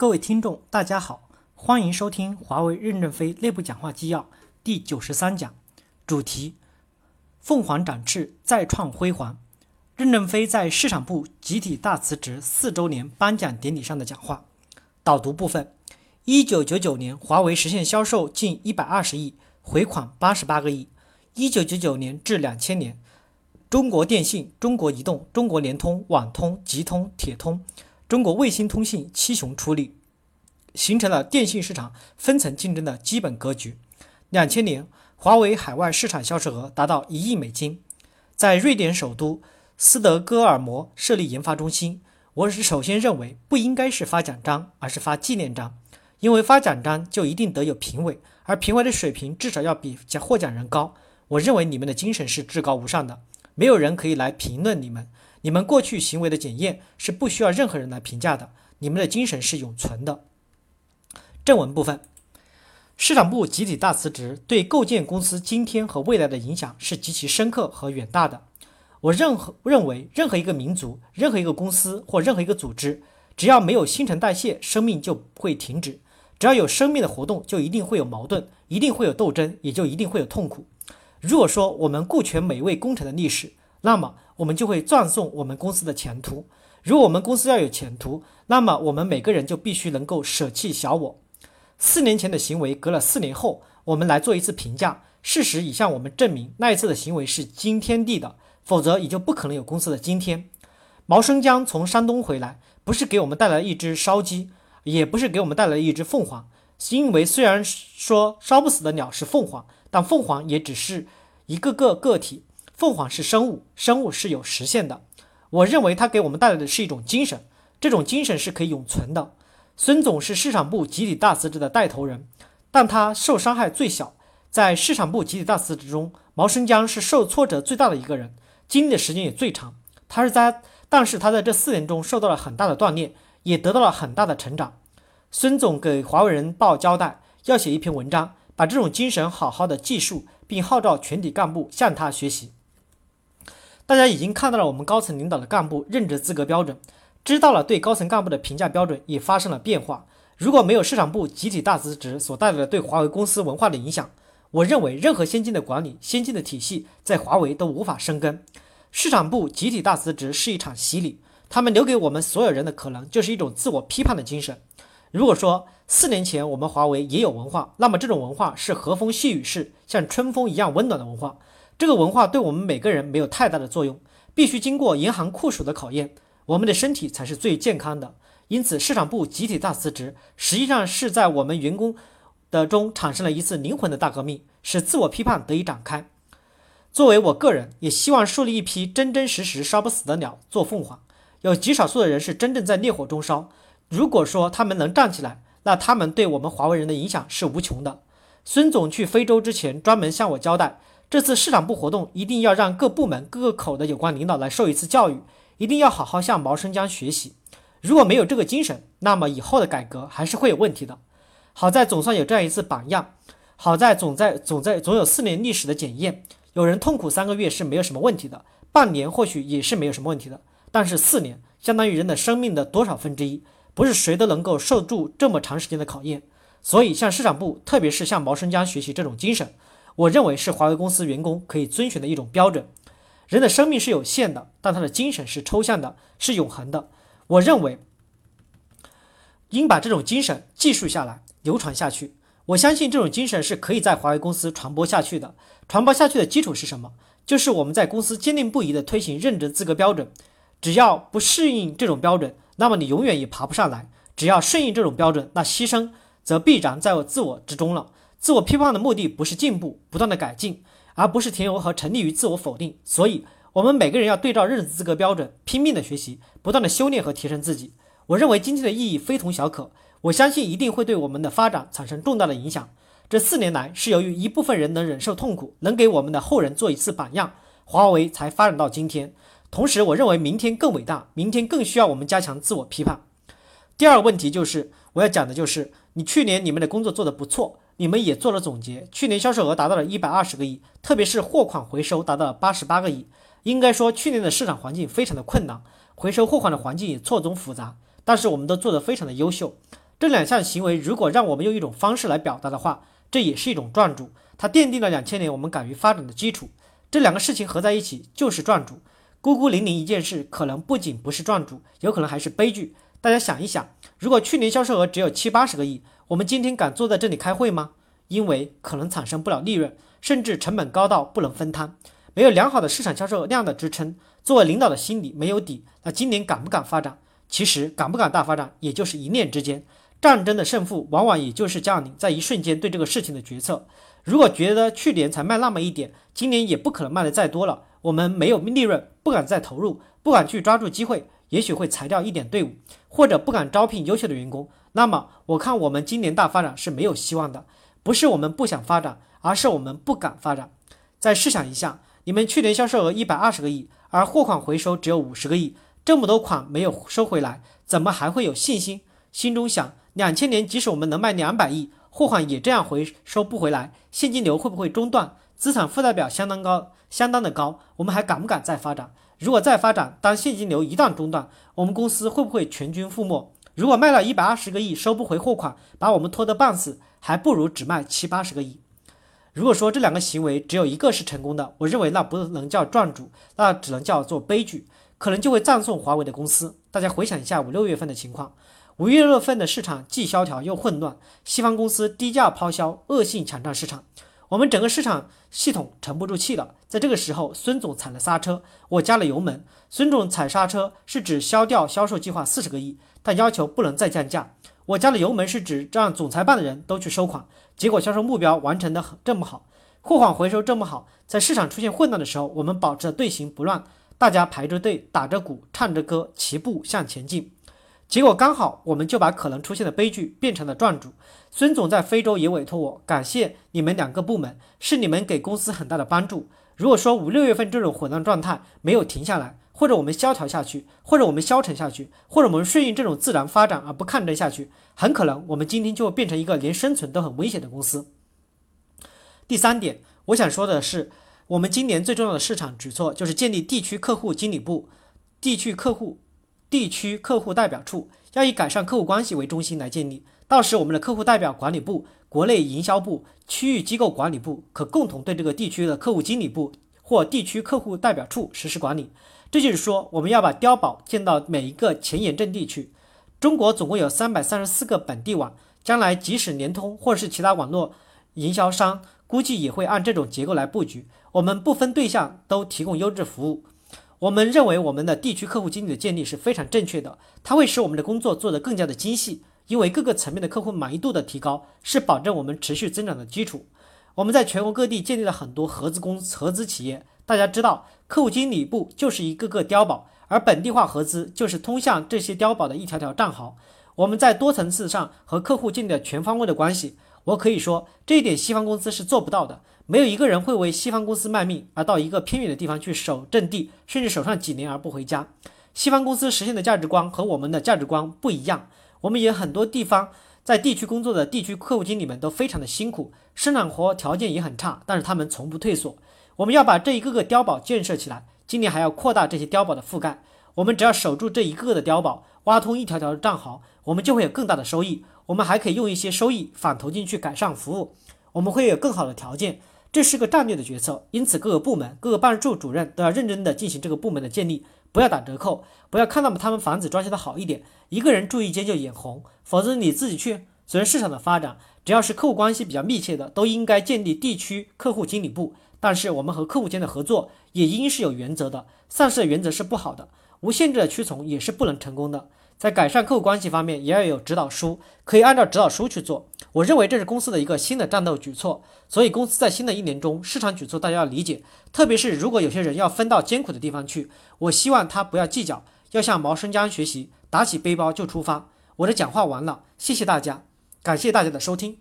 各位听众，大家好，欢迎收听华为任正非内部讲话纪要第九十三讲，主题：凤凰展翅，再创辉煌。任正非在市场部集体大辞职四周年颁奖典礼上的讲话。导读部分：一九九九年，华为实现销售近一百二十亿，回款八十八个亿。一九九九年至两千年，中国电信、中国移动、中国联通、网通、集通、铁通。中国卫星通信七雄出力，形成了电信市场分层竞争的基本格局。两千年，华为海外市场销售额达到一亿美金。在瑞典首都斯德哥尔摩设立研发中心，我是首先认为不应该是发奖章，而是发纪念章，因为发奖章就一定得有评委，而评委的水平至少要比获奖人高。我认为你们的精神是至高无上的，没有人可以来评论你们。你们过去行为的检验是不需要任何人来评价的，你们的精神是永存的。正文部分，市场部集体大辞职对构建公司今天和未来的影响是极其深刻和远大的。我任何认为，任何一个民族、任何一个公司或任何一个组织，只要没有新陈代谢，生命就会停止；只要有生命的活动，就一定会有矛盾，一定会有斗争，也就一定会有痛苦。如果说我们顾全每位工程的历史，那么我们就会葬送我们公司的前途。如果我们公司要有前途，那么我们每个人就必须能够舍弃小我。四年前的行为，隔了四年后，我们来做一次评价。事实已向我们证明，那一次的行为是惊天地的，否则也就不可能有公司的今天。毛生江从山东回来，不是给我们带来一只烧鸡，也不是给我们带来一只凤凰，因为虽然说烧不死的鸟是凤凰，但凤凰也只是一个个个体。凤凰是生物，生物是有实现的。我认为它给我们带来的是一种精神，这种精神是可以永存的。孙总是市场部集体大辞职的带头人，但他受伤害最小。在市场部集体大辞职中，毛生江是受挫折最大的一个人，经历的时间也最长。他是在，但是他在这四年中受到了很大的锻炼，也得到了很大的成长。孙总给华为人报交代，要写一篇文章，把这种精神好好的记述，并号召全体干部向他学习。大家已经看到了我们高层领导的干部任职资格标准，知道了对高层干部的评价标准也发生了变化。如果没有市场部集体大辞职所带来的对华为公司文化的影响，我认为任何先进的管理、先进的体系在华为都无法生根。市场部集体大辞职是一场洗礼，他们留给我们所有人的可能就是一种自我批判的精神。如果说四年前我们华为也有文化，那么这种文化是和风细雨式、像春风一样温暖的文化。这个文化对我们每个人没有太大的作用，必须经过严寒酷暑的考验，我们的身体才是最健康的。因此，市场部集体大辞职，实际上是在我们员工的中产生了一次灵魂的大革命，使自我批判得以展开。作为我个人，也希望树立一批真真实实烧不死的鸟做凤凰。有极少数的人是真正在烈火中烧，如果说他们能站起来，那他们对我们华为人的影响是无穷的。孙总去非洲之前，专门向我交代。这次市场部活动一定要让各部门各个口的有关领导来受一次教育，一定要好好向毛生江学习。如果没有这个精神，那么以后的改革还是会有问题的。好在总算有这样一次榜样，好在总在总在总有四年历史的检验。有人痛苦三个月是没有什么问题的，半年或许也是没有什么问题的，但是四年相当于人的生命的多少分之一，不是谁都能够受住这么长时间的考验。所以向市场部，特别是向毛生江学习这种精神。我认为是华为公司员工可以遵循的一种标准。人的生命是有限的，但他的精神是抽象的，是永恒的。我认为应把这种精神记述下来，流传下去。我相信这种精神是可以在华为公司传播下去的。传播下去的基础是什么？就是我们在公司坚定不移地推行任职资格标准。只要不适应这种标准，那么你永远也爬不上来；只要顺应这种标准，那牺牲则必然在我自我之中了。自我批判的目的不是进步、不断的改进，而不是停留和沉溺于自我否定。所以，我们每个人要对照任职资格标准，拼命的学习，不断的修炼和提升自己。我认为今天的意义非同小可，我相信一定会对我们的发展产生重大的影响。这四年来，是由于一部分人能忍受痛苦，能给我们的后人做一次榜样，华为才发展到今天。同时，我认为明天更伟大，明天更需要我们加强自我批判。第二个问题就是我要讲的就是，你去年你们的工作做得不错。你们也做了总结，去年销售额达到了一百二十个亿，特别是货款回收达到了八十八个亿。应该说，去年的市场环境非常的困难，回收货款的环境也错综复杂，但是我们都做得非常的优秀。这两项行为如果让我们用一种方式来表达的话，这也是一种赚主，它奠定了两千年我们敢于发展的基础。这两个事情合在一起就是赚主。孤孤零零一件事，可能不仅不是赚主，有可能还是悲剧。大家想一想，如果去年销售额只有七八十个亿，我们今天敢坐在这里开会吗？因为可能产生不了利润，甚至成本高到不能分摊。没有良好的市场销售量的支撑，作为领导的心里没有底，那今年敢不敢发展？其实敢不敢大发展，也就是一念之间。战争的胜负，往往也就是降临在一瞬间对这个事情的决策。如果觉得去年才卖那么一点，今年也不可能卖的再多了，我们没有利润，不敢再投入，不敢去抓住机会，也许会裁掉一点队伍，或者不敢招聘优秀的员工。那么，我看我们今年大发展是没有希望的。不是我们不想发展，而是我们不敢发展。再试想一下，你们去年销售额一百二十个亿，而货款回收只有五十个亿，这么多款没有收回来，怎么还会有信心？心中想，两千年即使我们能卖两百亿，货款也这样回收不回来，现金流会不会中断？资产负债表相当高，相当的高，我们还敢不敢再发展？如果再发展，当现金流一旦中断，我们公司会不会全军覆没？如果卖了一百二十个亿收不回货款，把我们拖得半死？还不如只卖七八十个亿。如果说这两个行为只有一个是成功的，我认为那不能叫赚主，那只能叫做悲剧，可能就会葬送华为的公司。大家回想一下五六月份的情况，五月份的市场既萧条又混乱，西方公司低价抛销，恶性抢占市场，我们整个市场系统沉不住气了。在这个时候，孙总踩了刹车，我加了油门。孙总踩刹车是指消掉销售计划四十个亿，但要求不能再降价。我加了油门是指让总裁办的人都去收款，结果销售目标完成的这么好，货款回收这么好，在市场出现混乱的时候，我们保持队形不乱，大家排着队打着鼓唱着歌齐步向前进，结果刚好我们就把可能出现的悲剧变成了赚主。孙总在非洲也委托我，感谢你们两个部门，是你们给公司很大的帮助。如果说五六月份这种混乱状态没有停下来。或者我们萧条下去，或者我们消沉下去，或者我们顺应这种自然发展而不抗争下去，很可能我们今天就会变成一个连生存都很危险的公司。第三点，我想说的是，我们今年最重要的市场举措就是建立地区客户经理部、地区客户、地区客户代表处，要以改善客户关系为中心来建立。到时我们的客户代表管理部、国内营销部、区域机构管理部可共同对这个地区的客户经理部或地区客户代表处实施管理。这就是说，我们要把碉堡建到每一个前沿阵地去。中国总共有三百三十四个本地网，将来即使联通或是其他网络营销商，估计也会按这种结构来布局。我们不分对象都提供优质服务。我们认为我们的地区客户经理的建立是非常正确的，它会使我们的工作做得更加的精细。因为各个层面的客户满意度的提高，是保证我们持续增长的基础。我们在全国各地建立了很多合资公、合资企业。大家知道，客户经理部就是一个个碉堡，而本地化合资就是通向这些碉堡的一条条战壕。我们在多层次上和客户建立了全方位的关系。我可以说，这一点西方公司是做不到的。没有一个人会为西方公司卖命，而到一个偏远的地方去守阵地，甚至守上几年而不回家。西方公司实现的价值观和我们的价值观不一样。我们也很多地方在地区工作的地区客户经理们都非常的辛苦，生产活条件也很差，但是他们从不退缩。我们要把这一个个碉堡建设起来，今年还要扩大这些碉堡的覆盖。我们只要守住这一个个的碉堡，挖通一条条的战壕，我们就会有更大的收益。我们还可以用一些收益反投进去改善服务，我们会有更好的条件。这是个战略的决策，因此各个部门、各个办事处主任都要认真的进行这个部门的建立，不要打折扣，不要看到他们房子装修的好一点，一个人住一间就眼红，否则你自己去。随着市场的发展，只要是客户关系比较密切的，都应该建立地区客户经理部。但是我们和客户间的合作也应是有原则的，丧失的原则是不好的，无限制的屈从也是不能成功的。在改善客户关系方面，也要有指导书，可以按照指导书去做。我认为这是公司的一个新的战斗举措，所以公司在新的一年中，市场举措大家要理解。特别是如果有些人要分到艰苦的地方去，我希望他不要计较，要向毛生江学习，打起背包就出发。我的讲话完了，谢谢大家，感谢大家的收听。